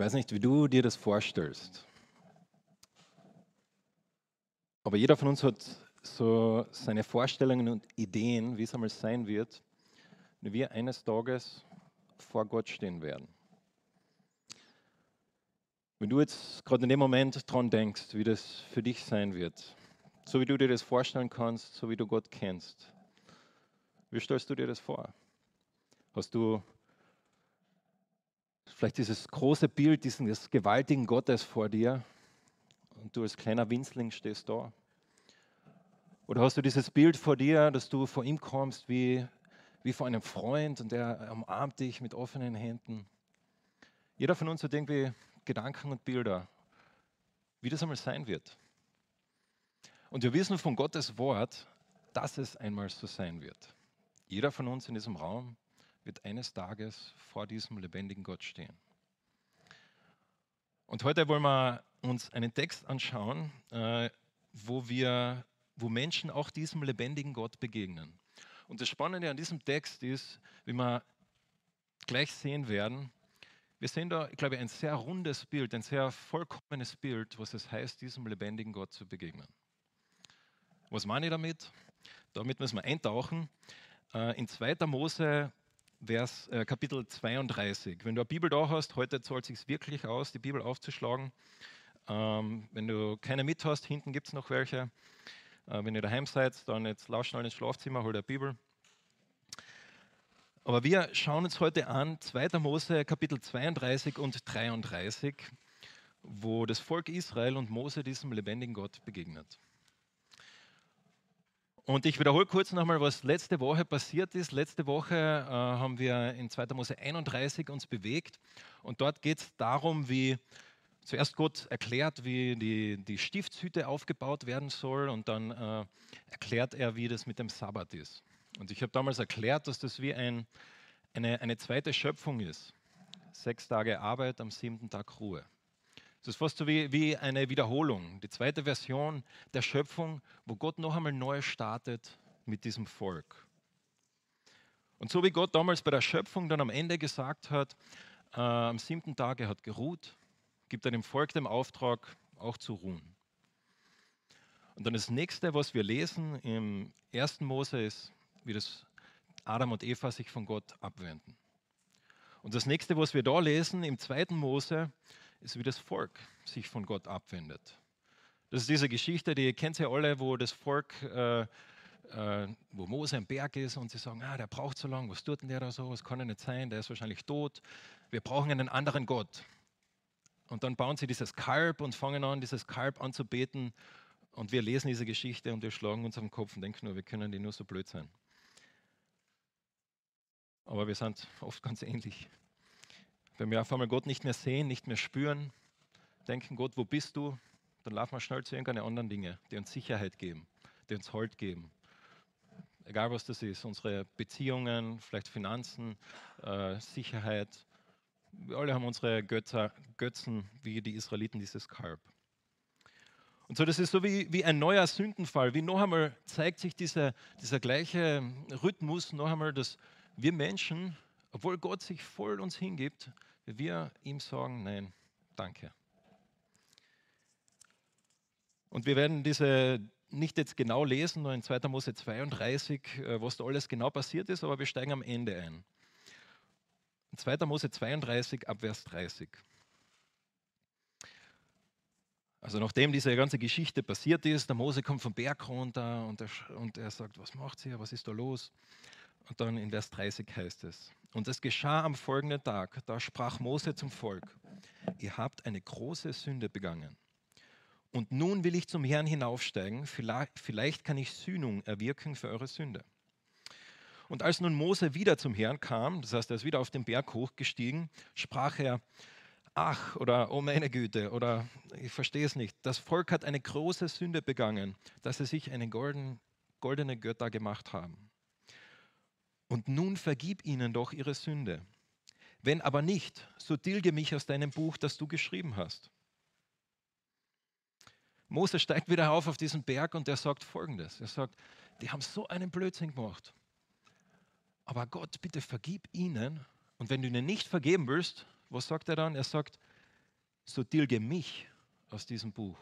weiß nicht, wie du dir das vorstellst. Aber jeder von uns hat so seine Vorstellungen und Ideen, wie es einmal sein wird, wenn wir eines Tages vor Gott stehen werden. Wenn du jetzt gerade in dem Moment dran denkst, wie das für dich sein wird, so wie du dir das vorstellen kannst, so wie du Gott kennst, wie stellst du dir das vor? Hast du vielleicht dieses große Bild dieses gewaltigen Gottes vor dir und du als kleiner Winzling stehst da? Oder hast du dieses Bild vor dir, dass du vor ihm kommst wie, wie vor einem Freund und er umarmt dich mit offenen Händen? Jeder von uns hat irgendwie Gedanken und Bilder, wie das einmal sein wird. Und wir wissen von Gottes Wort, dass es einmal so sein wird. Jeder von uns in diesem Raum wird eines Tages vor diesem lebendigen Gott stehen. Und heute wollen wir uns einen Text anschauen, äh, wo wir, wo Menschen auch diesem lebendigen Gott begegnen. Und das Spannende an diesem Text ist, wie wir gleich sehen werden, wir sehen da, ich glaube, ein sehr rundes Bild, ein sehr vollkommenes Bild, was es heißt, diesem lebendigen Gott zu begegnen. Was meine ich damit? Damit müssen wir eintauchen. Äh, in 2. Mose Vers, äh, Kapitel 32. Wenn du eine Bibel da hast, heute zahlt es sich wirklich aus, die Bibel aufzuschlagen. Ähm, wenn du keine mit hast, hinten gibt es noch welche. Äh, wenn ihr daheim seid, dann jetzt lauscht schnell ins Schlafzimmer, hol eine Bibel. Aber wir schauen uns heute an 2. Mose Kapitel 32 und 33, wo das Volk Israel und Mose diesem lebendigen Gott begegnet. Und ich wiederhole kurz nochmal, was letzte Woche passiert ist. Letzte Woche äh, haben wir in 2. Mose 31 uns bewegt und dort geht es darum, wie zuerst Gott erklärt, wie die, die Stiftshütte aufgebaut werden soll und dann äh, erklärt er, wie das mit dem Sabbat ist. Und ich habe damals erklärt, dass das wie ein, eine, eine zweite Schöpfung ist. Sechs Tage Arbeit, am siebten Tag Ruhe. Das ist fast so wie, wie eine Wiederholung, die zweite Version der Schöpfung, wo Gott noch einmal neu startet mit diesem Volk. Und so wie Gott damals bei der Schöpfung dann am Ende gesagt hat, äh, am siebten Tag, er hat geruht, gibt er dem Volk den Auftrag, auch zu ruhen. Und dann das nächste, was wir lesen im ersten Mose ist, wie das Adam und Eva sich von Gott abwenden. Und das nächste, was wir da lesen im zweiten Mose, ist, wie das Volk sich von Gott abwendet. Das ist diese Geschichte, die kennt ihr alle, wo das Volk, äh, äh, wo Mose am Berg ist und sie sagen, ah, der braucht so lange, was tut denn der da so, was kann er nicht sein, der ist wahrscheinlich tot, wir brauchen einen anderen Gott. Und dann bauen sie dieses Kalb und fangen an, dieses Kalb anzubeten und wir lesen diese Geschichte und wir schlagen uns am Kopf und denken nur, wir können die nur so blöd sein. Aber wir sind oft ganz ähnlich. Wenn wir auf einmal Gott nicht mehr sehen, nicht mehr spüren, denken, Gott, wo bist du? Dann laufen wir schnell zu irgendeinen anderen Dingen, die uns Sicherheit geben, die uns Halt geben. Egal was das ist, unsere Beziehungen, vielleicht Finanzen, äh, Sicherheit. Wir alle haben unsere Götter, Götzen, wie die Israeliten dieses Kalb. Und so, das ist so wie, wie ein neuer Sündenfall, wie noch einmal zeigt sich dieser, dieser gleiche Rhythmus, noch einmal, dass wir Menschen, obwohl Gott sich voll uns hingibt, wir ihm sagen, nein, danke. Und wir werden diese nicht jetzt genau lesen, nur in 2. Mose 32, äh, was da alles genau passiert ist, aber wir steigen am Ende ein. In 2. Mose 32 ab Vers 30. Also nachdem diese ganze Geschichte passiert ist, der Mose kommt vom Berg runter und er, und er sagt, was macht ihr, was ist da los? Und dann in Vers 30 heißt es, und es geschah am folgenden Tag, da sprach Mose zum Volk, ihr habt eine große Sünde begangen. Und nun will ich zum Herrn hinaufsteigen, vielleicht, kann ich Sühnung erwirken für eure Sünde. Und als nun Mose wieder zum Herrn kam, das heißt, er ist wieder auf den Berg hochgestiegen, sprach er, ach oder oh meine Güte oder ich verstehe es nicht, das Volk hat eine große Sünde begangen, dass sie sich eine golden, goldene Götter gemacht haben. Und nun vergib ihnen doch ihre Sünde. Wenn aber nicht, so tilge mich aus deinem Buch, das du geschrieben hast. Mose steigt wieder auf auf diesen Berg und er sagt folgendes. Er sagt, die haben so einen Blödsinn gemacht. Aber Gott, bitte vergib ihnen. Und wenn du ihnen nicht vergeben willst, was sagt er dann? Er sagt, so tilge mich aus diesem Buch.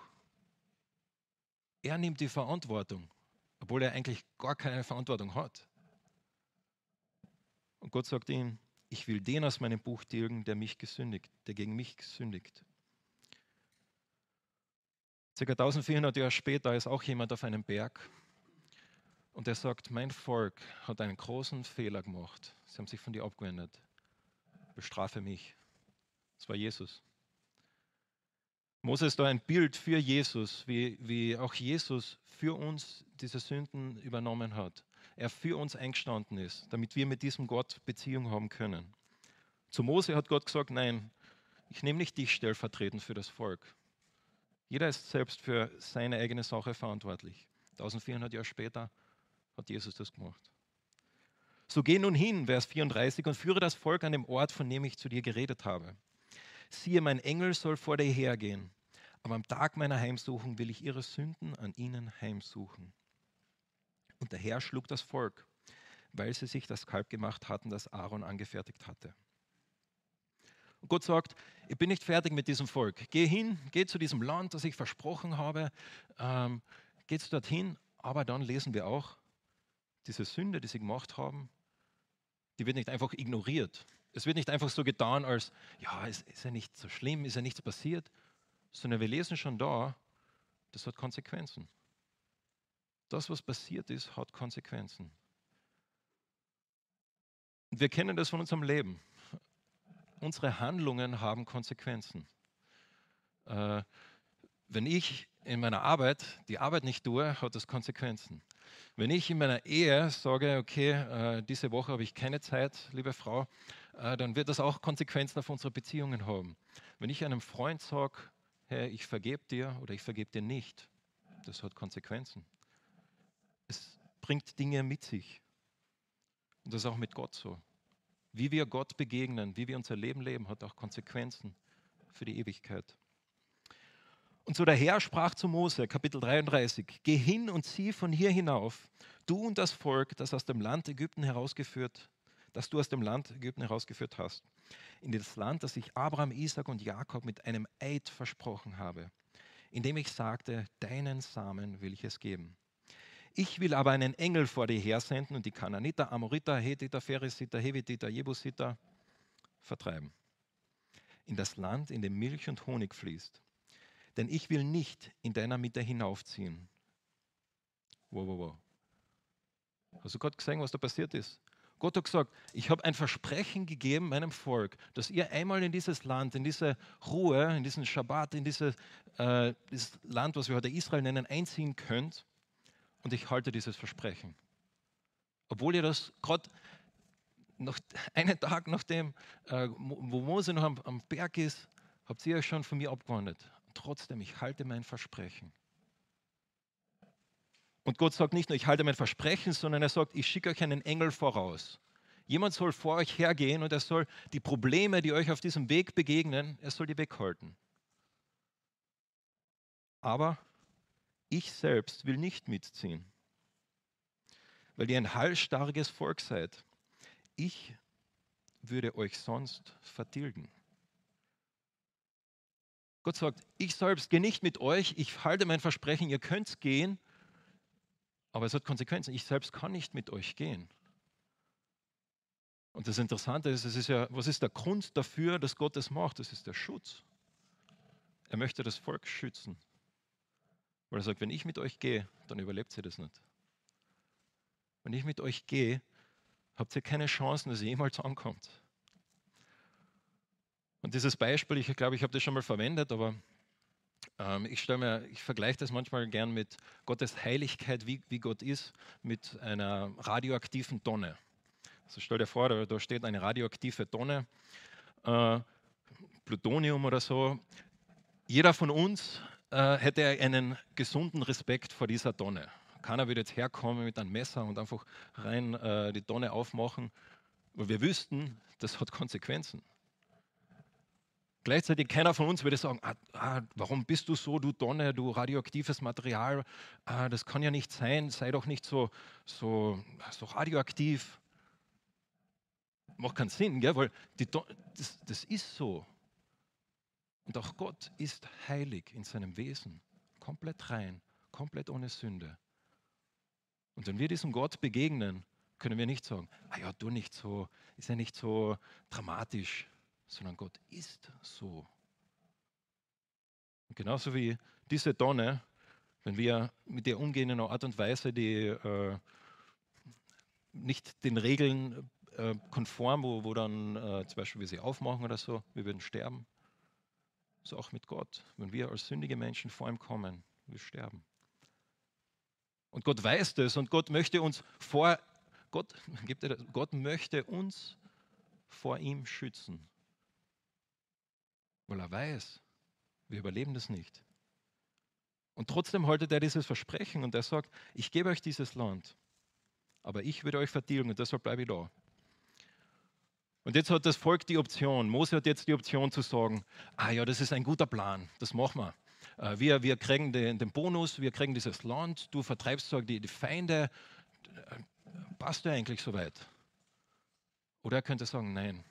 Er nimmt die Verantwortung, obwohl er eigentlich gar keine Verantwortung hat. Und Gott sagt ihm, ich will den aus meinem Buch tilgen, der mich gesündigt, der gegen mich gesündigt. Circa 1400 Jahre später ist auch jemand auf einem Berg und er sagt, mein Volk hat einen großen Fehler gemacht. Sie haben sich von dir abgewendet. Bestrafe mich. Das war Jesus. Mose ist da ein Bild für Jesus, wie, wie auch Jesus für uns diese Sünden übernommen hat. Er für uns eingestanden ist, damit wir mit diesem Gott Beziehung haben können. Zu Mose hat Gott gesagt, nein, ich nehme nicht dich stellvertretend für das Volk. Jeder ist selbst für seine eigene Sache verantwortlich. 1400 Jahre später hat Jesus das gemacht. So geh nun hin, Vers 34, und führe das Volk an dem Ort, von dem ich zu dir geredet habe. Siehe, mein Engel soll vor dir hergehen, aber am Tag meiner Heimsuchung will ich ihre Sünden an ihnen heimsuchen. Und der Herr schlug das Volk, weil sie sich das Kalb gemacht hatten, das Aaron angefertigt hatte. Und Gott sagt, ich bin nicht fertig mit diesem Volk. Geh hin, geh zu diesem Land, das ich versprochen habe. Ähm, geht dorthin, aber dann lesen wir auch, diese Sünde, die sie gemacht haben, die wird nicht einfach ignoriert. Es wird nicht einfach so getan, als, ja, es ist ja nicht so schlimm, ist ja nichts passiert, sondern wir lesen schon da, das hat Konsequenzen. Das, was passiert ist, hat Konsequenzen. Wir kennen das von unserem Leben unsere Handlungen haben Konsequenzen. Äh, wenn ich in meiner Arbeit die Arbeit nicht tue, hat das Konsequenzen. Wenn ich in meiner Ehe sage, okay, äh, diese Woche habe ich keine Zeit, liebe Frau, äh, dann wird das auch Konsequenzen auf unsere Beziehungen haben. Wenn ich einem Freund sage, hey, ich vergebe dir oder ich vergebe dir nicht, das hat Konsequenzen. Bringt Dinge mit sich. Und das ist auch mit Gott so. Wie wir Gott begegnen, wie wir unser Leben leben, hat auch Konsequenzen für die Ewigkeit. Und so der Herr sprach zu Mose, Kapitel 33, Geh hin und zieh von hier hinauf, du und das Volk, das aus dem Land Ägypten herausgeführt, das du aus dem Land Ägypten herausgeführt hast, in das Land, das ich Abraham, Isaac und Jakob mit einem Eid versprochen habe, indem ich sagte, deinen Samen will ich es geben. Ich will aber einen Engel vor dir hersenden und die Kananiter, Amoriter, Hethiter, Pheresiter, Hevititer, Jebusiter vertreiben. In das Land, in dem Milch und Honig fließt. Denn ich will nicht in deiner Mitte hinaufziehen. Wow, wow, wow. Hast du Gott gesehen, was da passiert ist? Gott hat gesagt, ich habe ein Versprechen gegeben meinem Volk, dass ihr einmal in dieses Land, in diese Ruhe, in diesen Schabbat, in diese, äh, dieses Land, was wir heute Israel nennen, einziehen könnt und ich halte dieses Versprechen. Obwohl ihr das gerade noch einen Tag nachdem, äh, wo Mose noch am, am Berg ist, habt ihr euch schon von mir abgewandt. Trotzdem, ich halte mein Versprechen. Und Gott sagt nicht nur, ich halte mein Versprechen, sondern er sagt, ich schicke euch einen Engel voraus. Jemand soll vor euch hergehen und er soll die Probleme, die euch auf diesem Weg begegnen, er soll die weghalten. Aber ich selbst will nicht mitziehen, weil ihr ein halsstarriges Volk seid. Ich würde euch sonst vertilgen. Gott sagt, ich selbst gehe nicht mit euch, ich halte mein Versprechen, ihr könnt gehen, aber es hat Konsequenzen. Ich selbst kann nicht mit euch gehen. Und das Interessante ist, es ist ja, was ist der Grund dafür, dass Gott das macht? Das ist der Schutz. Er möchte das Volk schützen. Weil er sagt, wenn ich mit euch gehe, dann überlebt ihr das nicht. Wenn ich mit euch gehe, habt ihr keine Chancen, dass ihr jemals ankommt. Und dieses Beispiel, ich glaube, ich habe das schon mal verwendet, aber ähm, ich, ich vergleiche das manchmal gern mit Gottes Heiligkeit, wie, wie Gott ist, mit einer radioaktiven Tonne. Also stell dir vor, da, da steht eine radioaktive Tonne, äh, Plutonium oder so. Jeder von uns äh, hätte er einen gesunden Respekt vor dieser Tonne. Keiner würde jetzt herkommen mit einem Messer und einfach rein äh, die Tonne aufmachen, weil wir wüssten, das hat Konsequenzen. Gleichzeitig keiner von uns würde sagen, ah, ah, warum bist du so, du Tonne, du radioaktives Material, ah, das kann ja nicht sein, sei doch nicht so, so, so radioaktiv. Macht keinen Sinn, gell? weil die, das, das ist so. Und auch Gott ist heilig in seinem Wesen, komplett rein, komplett ohne Sünde. Und wenn wir diesem Gott begegnen, können wir nicht sagen, ah ja, du nicht so, ist ja nicht so dramatisch, sondern Gott ist so. Und genauso wie diese Donne, wenn wir mit ihr umgehen in einer Art und Weise, die äh, nicht den Regeln äh, konform, wo, wo dann äh, zum Beispiel wir sie aufmachen oder so, wir würden sterben. So auch mit Gott. Wenn wir als sündige Menschen vor ihm kommen, wir sterben. Und Gott weiß das und Gott möchte uns vor Gott, Gott möchte uns vor ihm schützen. Weil er weiß, wir überleben das nicht. Und trotzdem haltet er dieses Versprechen und er sagt, ich gebe euch dieses Land, aber ich würde euch vertilgen und deshalb bleibe ich da. Und jetzt hat das Volk die Option, Mose hat jetzt die Option zu sagen, ah ja, das ist ein guter Plan, das machen wir. Äh, wir, wir kriegen den, den Bonus, wir kriegen dieses Land, du vertreibst die, die Feinde, passt du eigentlich soweit? Oder er könnte sagen, nein,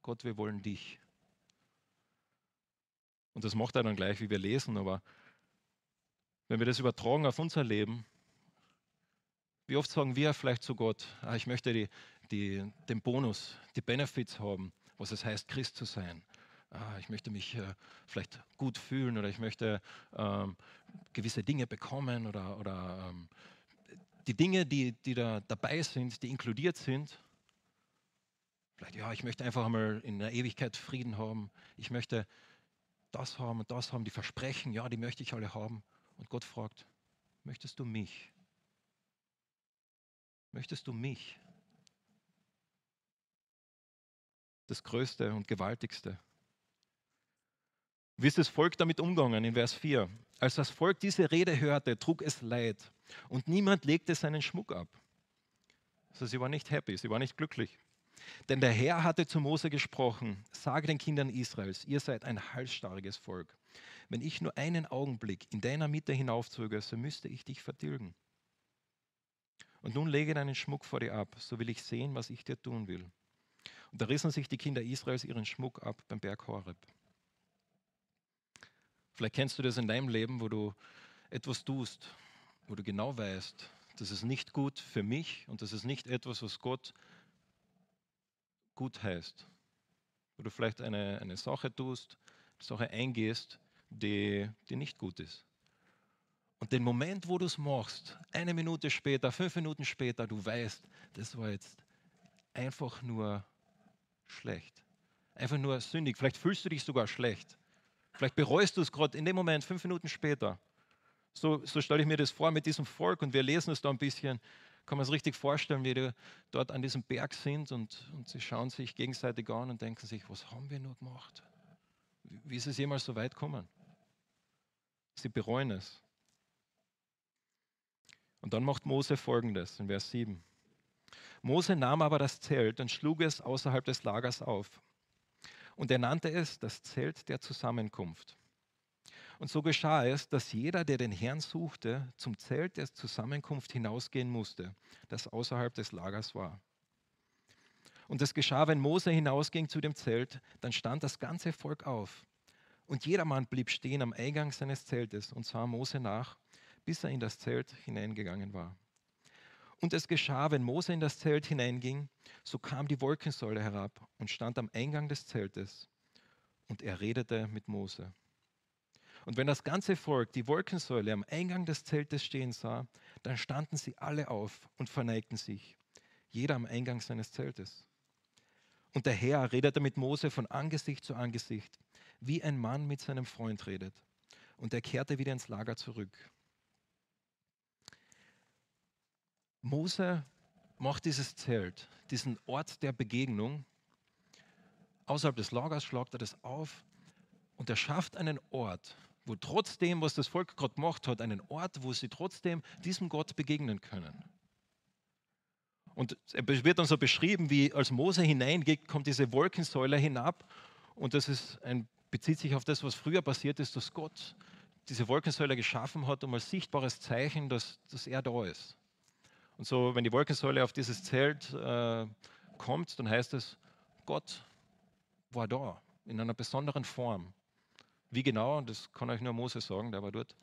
Gott, wir wollen dich. Und das macht er dann gleich, wie wir lesen, aber wenn wir das übertragen auf unser Leben, wie oft sagen wir vielleicht zu Gott, ah, ich möchte die, die, den Bonus, die Benefits haben, was es heißt, Christ zu sein. Ah, ich möchte mich äh, vielleicht gut fühlen oder ich möchte ähm, gewisse Dinge bekommen oder, oder ähm, die Dinge, die, die da dabei sind, die inkludiert sind. Vielleicht, ja, ich möchte einfach einmal in der Ewigkeit Frieden haben. Ich möchte das haben und das haben, die Versprechen, ja, die möchte ich alle haben. Und Gott fragt, möchtest du mich? Möchtest du mich? Das Größte und Gewaltigste. Wie ist das Volk damit umgegangen in Vers 4? Als das Volk diese Rede hörte, trug es Leid und niemand legte seinen Schmuck ab. Also sie war nicht happy, sie war nicht glücklich. Denn der Herr hatte zu Mose gesprochen, sage den Kindern Israels, ihr seid ein halsstarriges Volk. Wenn ich nur einen Augenblick in deiner Mitte hinaufzöge, so müsste ich dich vertilgen. Und nun lege deinen Schmuck vor dir ab, so will ich sehen, was ich dir tun will. Da rissen sich die Kinder Israels ihren Schmuck ab beim Berg Horeb. Vielleicht kennst du das in deinem Leben, wo du etwas tust, wo du genau weißt, das ist nicht gut für mich und das ist nicht etwas, was Gott gut heißt. Wo du vielleicht eine, eine Sache tust, eine Sache eingehst, die, die nicht gut ist. Und den Moment, wo du es machst, eine Minute später, fünf Minuten später, du weißt, das war jetzt einfach nur schlecht. Einfach nur sündig. Vielleicht fühlst du dich sogar schlecht. Vielleicht bereust du es gerade in dem Moment, fünf Minuten später. So, so stelle ich mir das vor mit diesem Volk und wir lesen es da ein bisschen. Kann man es richtig vorstellen, wie die dort an diesem Berg sind und, und sie schauen sich gegenseitig an und denken sich, was haben wir nur gemacht? Wie ist es jemals so weit gekommen? Sie bereuen es. Und dann macht Mose folgendes in Vers 7. Mose nahm aber das Zelt und schlug es außerhalb des Lagers auf. Und er nannte es das Zelt der Zusammenkunft. Und so geschah es, dass jeder, der den Herrn suchte, zum Zelt der Zusammenkunft hinausgehen musste, das außerhalb des Lagers war. Und es geschah, wenn Mose hinausging zu dem Zelt, dann stand das ganze Volk auf. Und jedermann blieb stehen am Eingang seines Zeltes und sah Mose nach, bis er in das Zelt hineingegangen war. Und es geschah, wenn Mose in das Zelt hineinging, so kam die Wolkensäule herab und stand am Eingang des Zeltes. Und er redete mit Mose. Und wenn das ganze Volk die Wolkensäule am Eingang des Zeltes stehen sah, dann standen sie alle auf und verneigten sich, jeder am Eingang seines Zeltes. Und der Herr redete mit Mose von Angesicht zu Angesicht, wie ein Mann mit seinem Freund redet. Und er kehrte wieder ins Lager zurück. Mose macht dieses Zelt, diesen Ort der Begegnung, außerhalb des Lagers schlagt er das auf und er schafft einen Ort, wo trotzdem, was das Volk gerade gemacht hat, einen Ort, wo sie trotzdem diesem Gott begegnen können. Und es wird dann so beschrieben, wie als Mose hineingeht, kommt diese Wolkensäule hinab und das ist ein, bezieht sich auf das, was früher passiert ist, dass Gott diese Wolkensäule geschaffen hat, um als sichtbares Zeichen, dass, dass er da ist. Und so, wenn die Wolkensäule auf dieses Zelt äh, kommt, dann heißt es, Gott war da in einer besonderen Form. Wie genau, das kann euch nur Mose sagen, der war dort.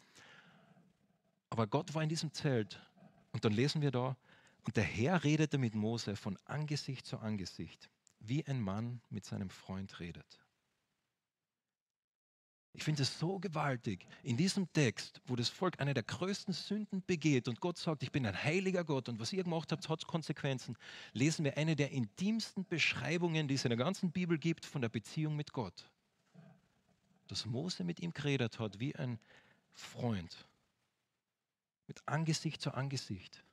Aber Gott war in diesem Zelt. Und dann lesen wir da, und der Herr redete mit Mose von Angesicht zu Angesicht, wie ein Mann mit seinem Freund redet. Ich finde es so gewaltig, in diesem Text, wo das Volk eine der größten Sünden begeht und Gott sagt, ich bin ein heiliger Gott und was ihr gemacht habt, hat Konsequenzen, lesen wir eine der intimsten Beschreibungen, die es in der ganzen Bibel gibt, von der Beziehung mit Gott. Dass Mose mit ihm geredet hat wie ein Freund, mit Angesicht zu Angesicht.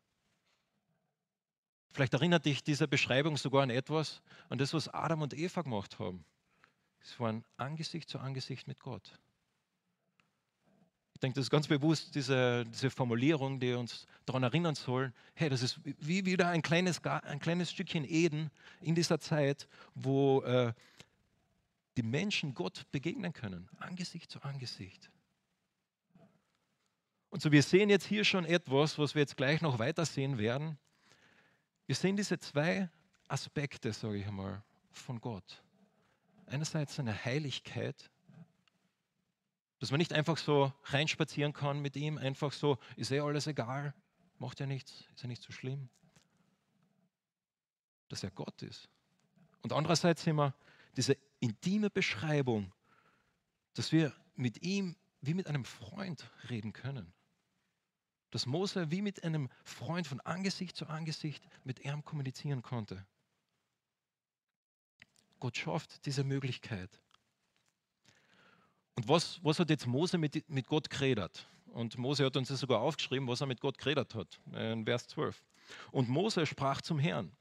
Vielleicht erinnert dich diese Beschreibung sogar an etwas, an das, was Adam und Eva gemacht haben. Es waren Angesicht zu Angesicht mit Gott. Ich denke, das ist ganz bewusst diese, diese Formulierung, die uns daran erinnern soll, hey, das ist wie wieder ein kleines, ein kleines Stückchen Eden in dieser Zeit, wo äh, die Menschen Gott begegnen können, Angesicht zu Angesicht. Und so, wir sehen jetzt hier schon etwas, was wir jetzt gleich noch weiter sehen werden. Wir sehen diese zwei Aspekte, sage ich einmal, von Gott einerseits seine Heiligkeit, dass man nicht einfach so reinspazieren kann mit ihm, einfach so, ist eh alles egal, macht ja nichts, ist ja nicht so schlimm. Dass er Gott ist. Und andererseits wir diese intime Beschreibung, dass wir mit ihm wie mit einem Freund reden können. Dass Mose wie mit einem Freund von Angesicht zu Angesicht mit ihm kommunizieren konnte. Gott schafft diese Möglichkeit. Und was, was hat jetzt Mose mit, mit Gott geredet? Und Mose hat uns das sogar aufgeschrieben, was er mit Gott geredet hat, in Vers 12. Und Mose sprach zum Herrn,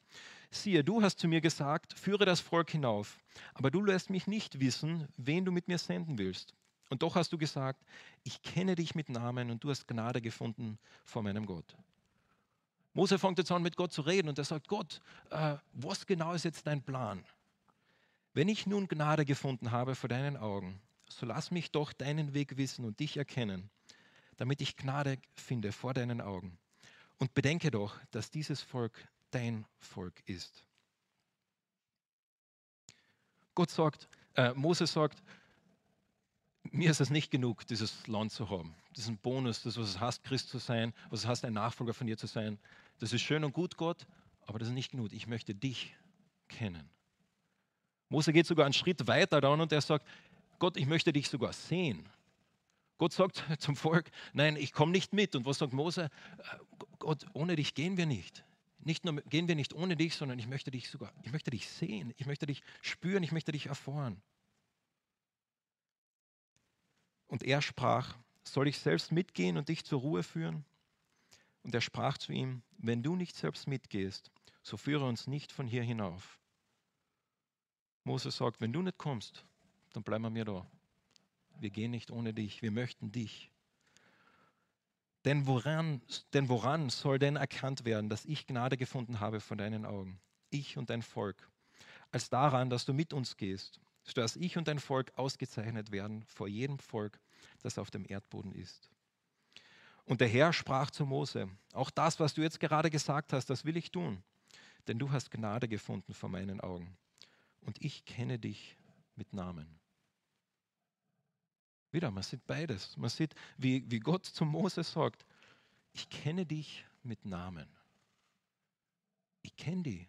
siehe, du hast zu mir gesagt, führe das Volk hinauf, aber du lässt mich nicht wissen, wen du mit mir senden willst. Und doch hast du gesagt, ich kenne dich mit Namen und du hast Gnade gefunden vor meinem Gott. Mose fängt jetzt an, mit Gott zu reden und er sagt, Gott, äh, was genau ist jetzt dein Plan? Wenn ich nun Gnade gefunden habe vor deinen Augen, so lass mich doch deinen Weg wissen und dich erkennen, damit ich Gnade finde vor deinen Augen. Und bedenke doch, dass dieses Volk dein Volk ist. Gott sagt, äh, Moses sagt, mir ist es nicht genug, dieses Land zu haben. Das ist ein Bonus, das, was es heißt, Christ zu sein, was es heißt, ein Nachfolger von dir zu sein. Das ist schön und gut, Gott, aber das ist nicht genug. Ich möchte dich kennen. Mose geht sogar einen Schritt weiter dann und er sagt, Gott, ich möchte dich sogar sehen. Gott sagt zum Volk, nein, ich komme nicht mit. Und was sagt Mose? Gott, ohne dich gehen wir nicht. Nicht nur gehen wir nicht ohne dich, sondern ich möchte dich sogar, ich möchte dich sehen, ich möchte dich spüren, ich möchte dich erfahren. Und er sprach, soll ich selbst mitgehen und dich zur Ruhe führen? Und er sprach zu ihm, wenn du nicht selbst mitgehst, so führe uns nicht von hier hinauf. Mose sagt, wenn du nicht kommst, dann bleiben wir da. Wir gehen nicht ohne dich, wir möchten dich. Denn woran, denn woran soll denn erkannt werden, dass ich Gnade gefunden habe von deinen Augen, ich und dein Volk, als daran, dass du mit uns gehst, sodass ich und dein Volk ausgezeichnet werden vor jedem Volk, das auf dem Erdboden ist. Und der Herr sprach zu Mose, auch das, was du jetzt gerade gesagt hast, das will ich tun, denn du hast Gnade gefunden vor meinen Augen und ich kenne dich mit Namen. Wieder, man sieht beides. Man sieht, wie, wie Gott zu Mose sagt, ich kenne dich mit Namen. Ich kenne dich.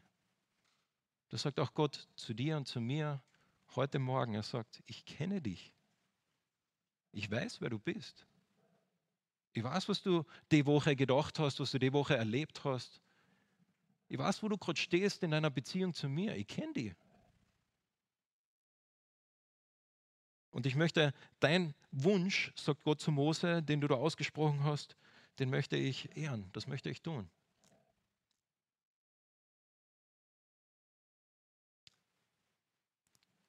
Das sagt auch Gott zu dir und zu mir heute Morgen. Er sagt, ich kenne dich. Ich weiß, wer du bist. Ich weiß, was du die Woche gedacht hast, was du die Woche erlebt hast. Ich weiß, wo du gerade stehst in einer Beziehung zu mir. Ich kenne dich. Und ich möchte dein Wunsch, sagt Gott zu Mose, den du da ausgesprochen hast, den möchte ich ehren. Das möchte ich tun.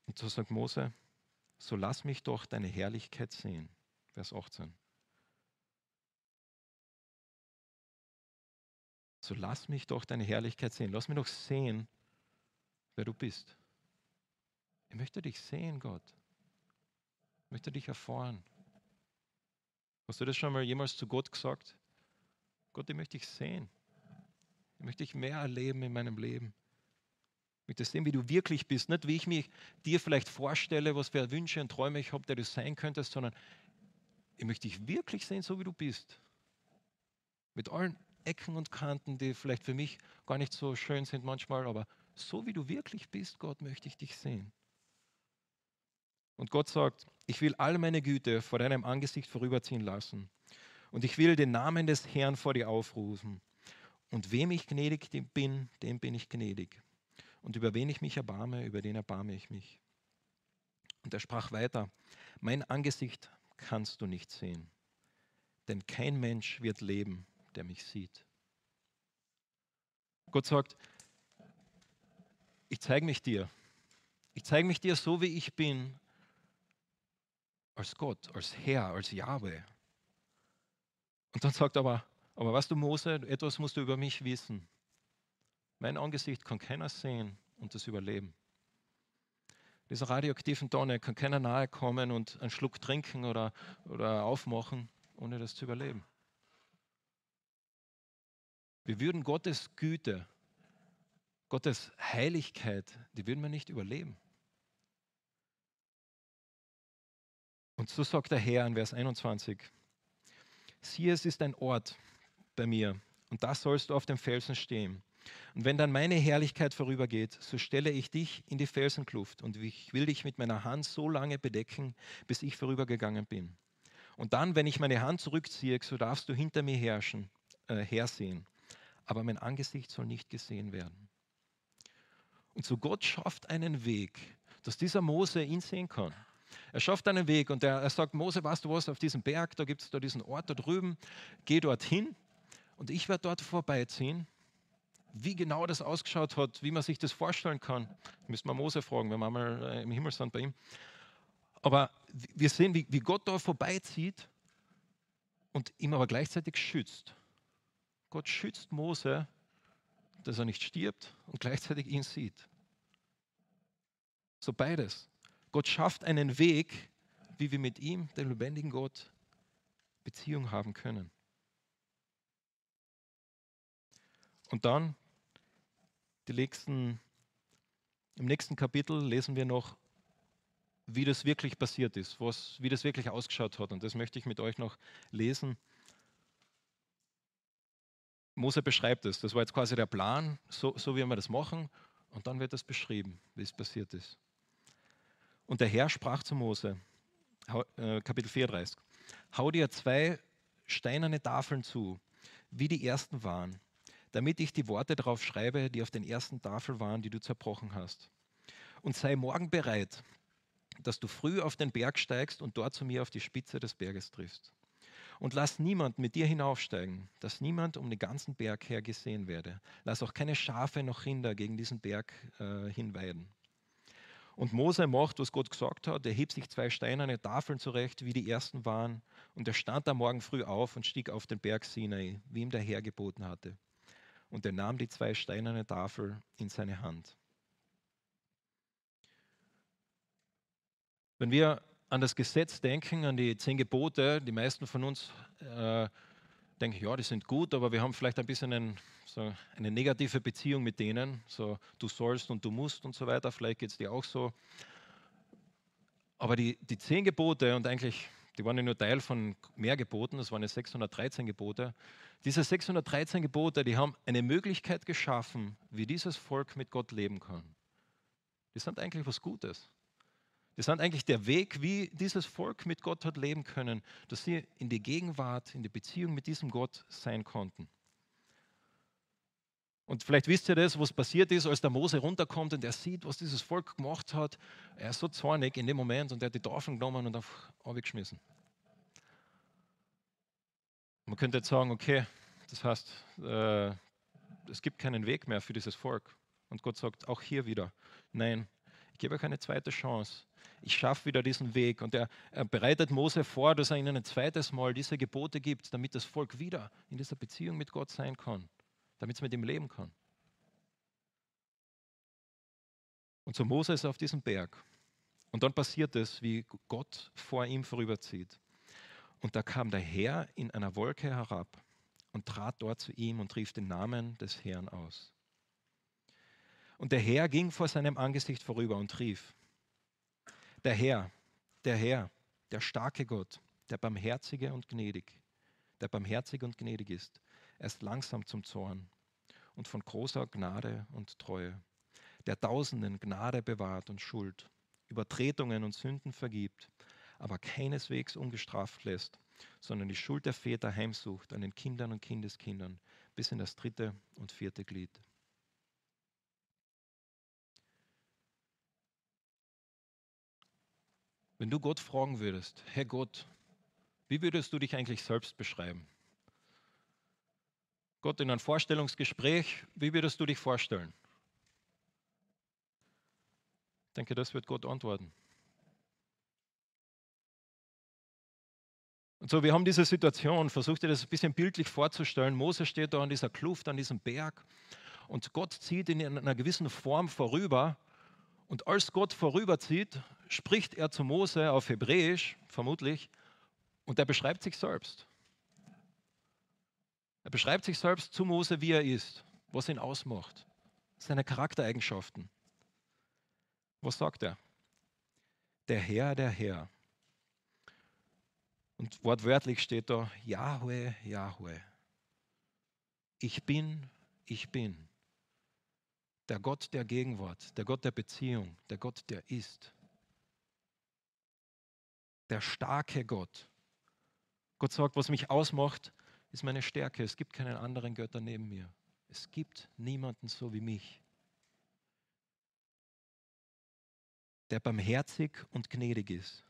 Und so sagt Mose, so lass mich doch deine Herrlichkeit sehen. Vers 18. So lass mich doch deine Herrlichkeit sehen. Lass mich doch sehen, wer du bist. Ich möchte dich sehen, Gott möchte dich erfahren. Hast du das schon mal jemals zu Gott gesagt? Gott, ich möchte dich sehen. Ich möchte dich mehr erleben in meinem Leben. Ich möchte sehen, wie du wirklich bist. Nicht wie ich mich dir vielleicht vorstelle, was für Wünsche und Träume ich habe, der du sein könntest, sondern ich möchte dich wirklich sehen, so wie du bist. Mit allen Ecken und Kanten, die vielleicht für mich gar nicht so schön sind manchmal, aber so wie du wirklich bist, Gott, möchte ich dich sehen. Und Gott sagt, ich will all meine Güte vor deinem Angesicht vorüberziehen lassen. Und ich will den Namen des Herrn vor dir aufrufen. Und wem ich gnädig bin, dem bin ich gnädig. Und über wen ich mich erbarme, über den erbarme ich mich. Und er sprach weiter, mein Angesicht kannst du nicht sehen, denn kein Mensch wird leben, der mich sieht. Gott sagt, ich zeige mich dir. Ich zeige mich dir so, wie ich bin, als Gott, als Herr, als Jahwe. Und dann sagt er aber, aber was du Mose, etwas musst du über mich wissen. Mein Angesicht kann keiner sehen und das überleben. Dieser radioaktiven Tonne kann keiner nahe kommen und einen Schluck trinken oder, oder aufmachen, ohne das zu überleben. Wir würden Gottes Güte, Gottes Heiligkeit, die würden wir nicht überleben. Und so sagt der Herr in Vers 21, siehe, es ist ein Ort bei mir und da sollst du auf dem Felsen stehen. Und wenn dann meine Herrlichkeit vorübergeht, so stelle ich dich in die Felsenkluft und ich will dich mit meiner Hand so lange bedecken, bis ich vorübergegangen bin. Und dann, wenn ich meine Hand zurückziehe, so darfst du hinter mir herrschen, äh, hersehen aber mein Angesicht soll nicht gesehen werden. Und so Gott schafft einen Weg, dass dieser Mose ihn sehen kann. Er schafft einen Weg und er, er sagt, Mose, weißt du was, auf diesem Berg, da gibt es da diesen Ort da drüben, geh dorthin und ich werde dort vorbeiziehen. Wie genau das ausgeschaut hat, wie man sich das vorstellen kann, müssen wir Mose fragen, wenn wir mal äh, im Himmel sind bei ihm. Aber wir sehen, wie, wie Gott da vorbeizieht und ihm aber gleichzeitig schützt. Gott schützt Mose, dass er nicht stirbt und gleichzeitig ihn sieht. So beides. Gott schafft einen Weg, wie wir mit ihm, dem lebendigen Gott, Beziehung haben können. Und dann nächsten, im nächsten Kapitel lesen wir noch, wie das wirklich passiert ist, was, wie das wirklich ausgeschaut hat. Und das möchte ich mit euch noch lesen. Mose beschreibt es. Das war jetzt quasi der Plan, so, so wie wir das machen. Und dann wird das beschrieben, wie es passiert ist. Und der Herr sprach zu Mose, äh, Kapitel 34, hau dir zwei steinerne Tafeln zu, wie die ersten waren, damit ich die Worte darauf schreibe, die auf den ersten Tafeln waren, die du zerbrochen hast. Und sei morgen bereit, dass du früh auf den Berg steigst und dort zu mir auf die Spitze des Berges triffst. Und lass niemand mit dir hinaufsteigen, dass niemand um den ganzen Berg her gesehen werde. Lass auch keine Schafe noch Kinder gegen diesen Berg äh, hinweiden. Und Mose macht, was Gott gesagt hat. Er hebt sich zwei steinerne Tafeln zurecht, wie die ersten waren. Und er stand am Morgen früh auf und stieg auf den Berg Sinai, wie ihm der Herr geboten hatte. Und er nahm die zwei steinerne Tafel in seine Hand. Wenn wir an das Gesetz denken, an die zehn Gebote, die meisten von uns äh, denken, ja, die sind gut, aber wir haben vielleicht ein bisschen ein, so eine negative Beziehung mit denen. So, du sollst und du musst und so weiter. Vielleicht geht es dir auch so. Aber die, die zehn Gebote und eigentlich, die waren ja nur Teil von mehr Geboten, das waren ja 613 Gebote. Diese 613 Gebote, die haben eine Möglichkeit geschaffen, wie dieses Volk mit Gott leben kann. Die sind eigentlich was Gutes. Das sind eigentlich der Weg, wie dieses Volk mit Gott hat leben können, dass sie in die Gegenwart, in die Beziehung mit diesem Gott sein konnten. Und vielleicht wisst ihr das, was passiert ist, als der Mose runterkommt und er sieht, was dieses Volk gemacht hat. Er ist so zornig in dem Moment und er hat die Tafeln genommen und einfach abgeschmissen. Man könnte jetzt sagen, okay, das heißt, äh, es gibt keinen Weg mehr für dieses Volk. Und Gott sagt auch hier wieder, nein, ich gebe euch eine zweite Chance ich schaffe wieder diesen Weg. Und er, er, bereitet Mose vor, dass er ihnen ein zweites Mal diese Gebote gibt, damit das Volk wieder in dieser Beziehung mit Gott sein kann, damit es mit ihm leben kann. Und so Mose ist auf diesem Berg. Und dann passiert es, wie Gott vor ihm vorüberzieht. Und da kam der Herr in einer Wolke herab und trat dort zu ihm und rief den Namen des Herrn aus. Und der Herr ging vor seinem Angesicht vorüber und rief, der Herr, der Herr, der starke Gott, der barmherzige und gnädig, der barmherzig und gnädig ist, er ist langsam zum Zorn und von großer Gnade und Treue, der Tausenden Gnade bewahrt und Schuld, Übertretungen und Sünden vergibt, aber keineswegs ungestraft lässt, sondern die Schuld der Väter heimsucht an den Kindern und Kindeskindern bis in das dritte und vierte Glied. Wenn du Gott fragen würdest, Herr Gott, wie würdest du dich eigentlich selbst beschreiben? Gott in einem Vorstellungsgespräch, wie würdest du dich vorstellen? Ich denke, das wird Gott antworten. Und so, wir haben diese Situation, versucht ihr das ein bisschen bildlich vorzustellen. Mose steht da an dieser Kluft, an diesem Berg und Gott zieht in einer gewissen Form vorüber. Und als Gott vorüberzieht, spricht er zu Mose auf Hebräisch, vermutlich, und er beschreibt sich selbst. Er beschreibt sich selbst zu Mose, wie er ist, was ihn ausmacht, seine Charaktereigenschaften. Was sagt er? Der Herr, der Herr. Und wortwörtlich steht da, Yahweh, Yahweh. Ich bin, ich bin. Der Gott der Gegenwart, der Gott der Beziehung, der Gott, der ist. Der starke Gott. Gott sagt, was mich ausmacht, ist meine Stärke. Es gibt keinen anderen Götter neben mir. Es gibt niemanden so wie mich. der barmherzig und gnädig ist.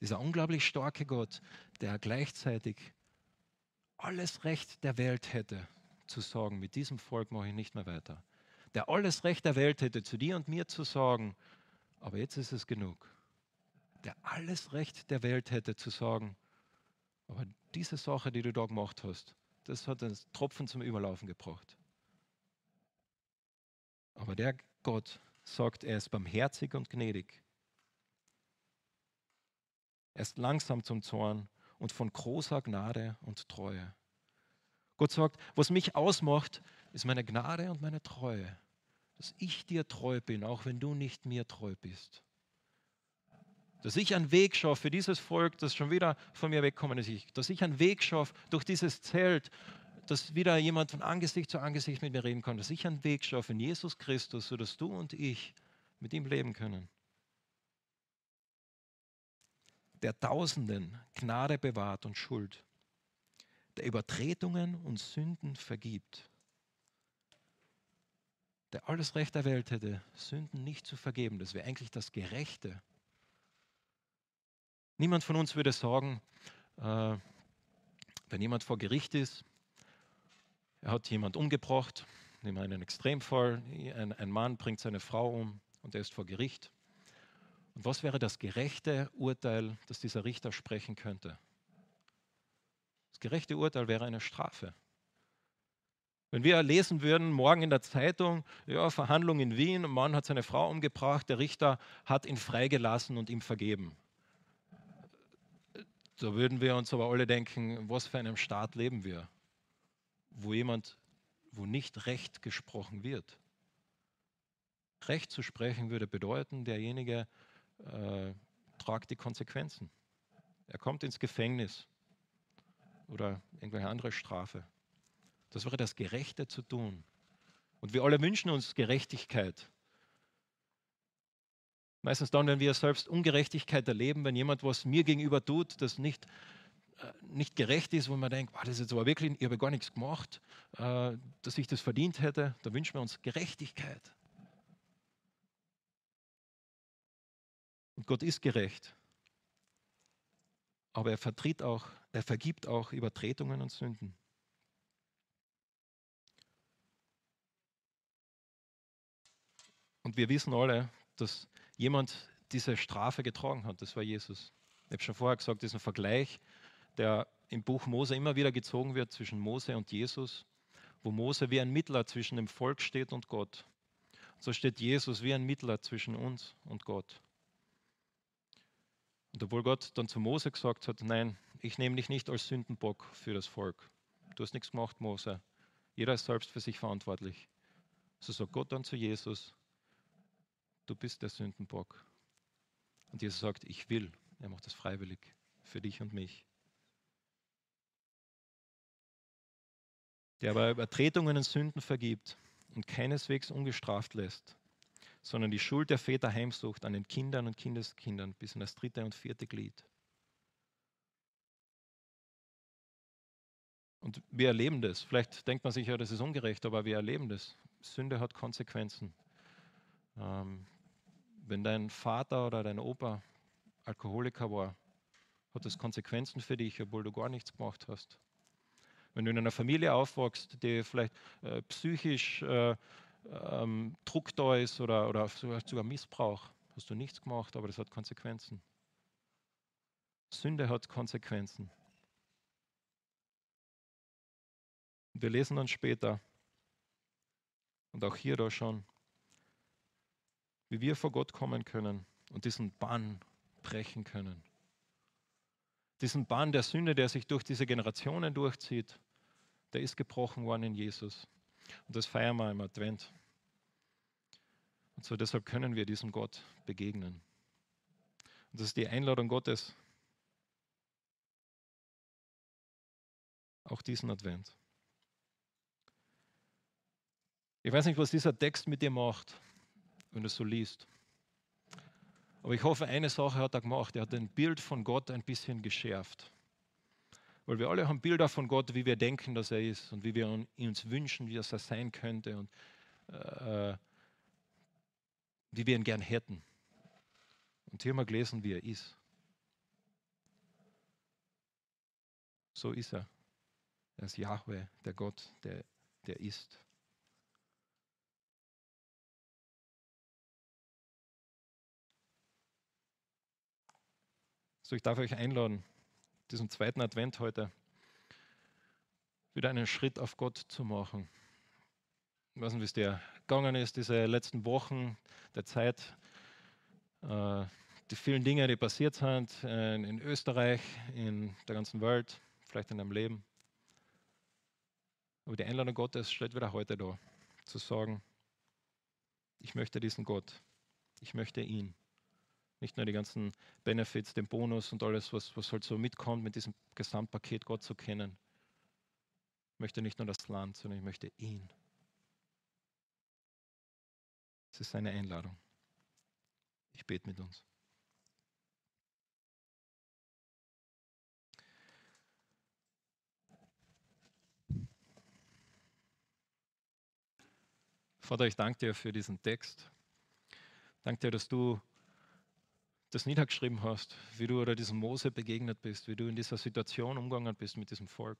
Dieser unglaublich starke Gott, der gleichzeitig alles Recht der Welt hätte, zu sagen, mit diesem Volk mache ich nicht mehr weiter. Der alles Recht der Welt hätte, zu dir und mir zu sagen, aber jetzt ist es genug. Der alles Recht der Welt hätte, zu sagen, aber diese Sache, die du da gemacht hast, das hat einen Tropfen zum Überlaufen gebracht. Aber der Gott sagt, er ist barmherzig und gnädig. Er ist langsam zum Zorn und von großer Gnade und Treue. Gott sagt, was mich ausmacht, ist meine Gnade und meine Treue. Dass ich dir treu bin, auch wenn du nicht mir treu bist. Dass ich einen Weg schaffe für dieses Volk, das schon wieder von mir wegkommen ist. Dass ich einen Weg schaffe durch dieses Zelt, dass wieder jemand von Angesicht zu Angesicht mit mir reden kann, dass ich einen Weg schaffe in Jesus Christus, sodass du und ich mit ihm leben können. Der Tausenden Gnade bewahrt und Schuld, der Übertretungen und Sünden vergibt, der alles Recht der Welt hätte, Sünden nicht zu vergeben. Das wäre eigentlich das Gerechte. Niemand von uns würde sagen, äh, wenn jemand vor Gericht ist, er hat jemand umgebracht, nehmen wir einen Extremfall, ein, ein Mann bringt seine Frau um und er ist vor Gericht. Und was wäre das gerechte Urteil, das dieser Richter sprechen könnte? Das gerechte Urteil wäre eine Strafe. Wenn wir lesen würden, morgen in der Zeitung, ja, Verhandlung in Wien, ein Mann hat seine Frau umgebracht, der Richter hat ihn freigelassen und ihm vergeben. Da würden wir uns aber alle denken, was für einem Staat leben wir? wo jemand, wo nicht Recht gesprochen wird. Recht zu sprechen würde bedeuten, derjenige äh, tragt die Konsequenzen. Er kommt ins Gefängnis oder irgendwelche andere Strafe. Das wäre das Gerechte zu tun. Und wir alle wünschen uns Gerechtigkeit. Meistens dann, wenn wir selbst Ungerechtigkeit erleben, wenn jemand was mir gegenüber tut, das nicht äh, nicht gerecht ist, wo man denkt, wow, das ist jetzt aber wirklich, ich habe gar nichts gemacht, äh, dass ich das verdient hätte, da wünschen wir uns Gerechtigkeit. Und Gott ist gerecht. Aber er vertritt auch, er vergibt auch Übertretungen und Sünden. Und wir wissen alle, dass jemand diese Strafe getragen hat. Das war Jesus. Ich habe schon vorher gesagt, diesen Vergleich der im Buch Mose immer wieder gezogen wird zwischen Mose und Jesus, wo Mose wie ein Mittler zwischen dem Volk steht und Gott. So steht Jesus wie ein Mittler zwischen uns und Gott. Und obwohl Gott dann zu Mose gesagt hat, nein, ich nehme dich nicht als Sündenbock für das Volk. Du hast nichts gemacht, Mose. Jeder ist selbst für sich verantwortlich. So sagt Gott dann zu Jesus, du bist der Sündenbock. Und Jesus sagt, ich will. Er macht das freiwillig für dich und mich. Der aber Übertretungen und Sünden vergibt und keineswegs ungestraft lässt, sondern die Schuld der Väter heimsucht an den Kindern und Kindeskindern bis in das dritte und vierte Glied. Und wir erleben das. Vielleicht denkt man sich ja, das ist ungerecht, aber wir erleben das. Sünde hat Konsequenzen. Ähm, wenn dein Vater oder dein Opa Alkoholiker war, hat das Konsequenzen für dich, obwohl du gar nichts gemacht hast. Wenn du in einer Familie aufwachst, die vielleicht äh, psychisch äh, ähm, Druck da ist oder, oder sogar Missbrauch, hast du nichts gemacht, aber das hat Konsequenzen. Sünde hat Konsequenzen. Wir lesen dann später, und auch hier da schon, wie wir vor Gott kommen können und diesen Bann brechen können. Diesen Bann der Sünde, der sich durch diese Generationen durchzieht, der ist gebrochen worden in Jesus. Und das feiern wir im Advent. Und so deshalb können wir diesem Gott begegnen. Und das ist die Einladung Gottes. Auch diesen Advent. Ich weiß nicht, was dieser Text mit dir macht, wenn du es so liest. Aber ich hoffe, eine Sache hat er gemacht. Er hat ein Bild von Gott ein bisschen geschärft. Weil wir alle haben Bilder von Gott, wie wir denken, dass er ist und wie wir uns wünschen, wie er sein könnte und äh, wie wir ihn gern hätten. Und hier wir gelesen, wie er ist. So ist er. Er ist Yahweh, der Gott, der, der ist. So, ich darf euch einladen, diesen zweiten Advent heute wieder einen Schritt auf Gott zu machen. Ich weiß nicht, wie es dir gegangen ist, diese letzten Wochen der Zeit, äh, die vielen Dinge, die passiert sind in, in Österreich, in der ganzen Welt, vielleicht in deinem Leben. Aber die Einladung Gottes steht wieder heute da, zu sagen, ich möchte diesen Gott, ich möchte ihn. Nicht nur die ganzen Benefits, den Bonus und alles, was, was halt so mitkommt, mit diesem Gesamtpaket Gott zu kennen. Ich möchte nicht nur das Land, sondern ich möchte ihn. Es ist seine Einladung. Ich bete mit uns. Vater, ich danke dir für diesen Text. Danke dir, dass du das niedergeschrieben hast, wie du oder diesem Mose begegnet bist, wie du in dieser Situation umgegangen bist mit diesem Volk.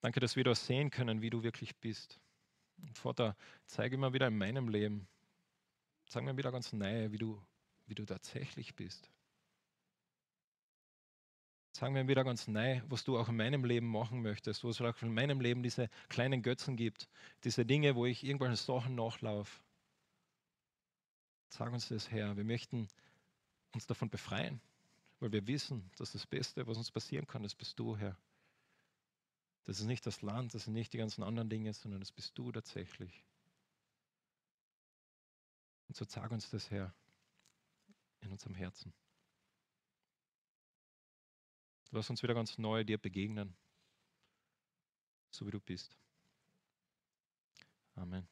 Danke, dass wir das sehen können, wie du wirklich bist. Und Vater, zeige mir wieder in meinem Leben, zeig mir wieder ganz neu, wie du, wie du tatsächlich bist. Sag mir wieder ganz neu, was du auch in meinem Leben machen möchtest, wo es auch in meinem Leben diese kleinen Götzen gibt, diese Dinge, wo ich irgendwelche Sachen nachlaufe. Sag uns das, Herr. Wir möchten uns davon befreien, weil wir wissen, dass das Beste, was uns passieren kann, das bist du, Herr. Das ist nicht das Land, das sind nicht die ganzen anderen Dinge, sondern das bist du tatsächlich. Und so sag uns das, Herr, in unserem Herzen. Lass uns wieder ganz neu dir begegnen, so wie du bist. Amen.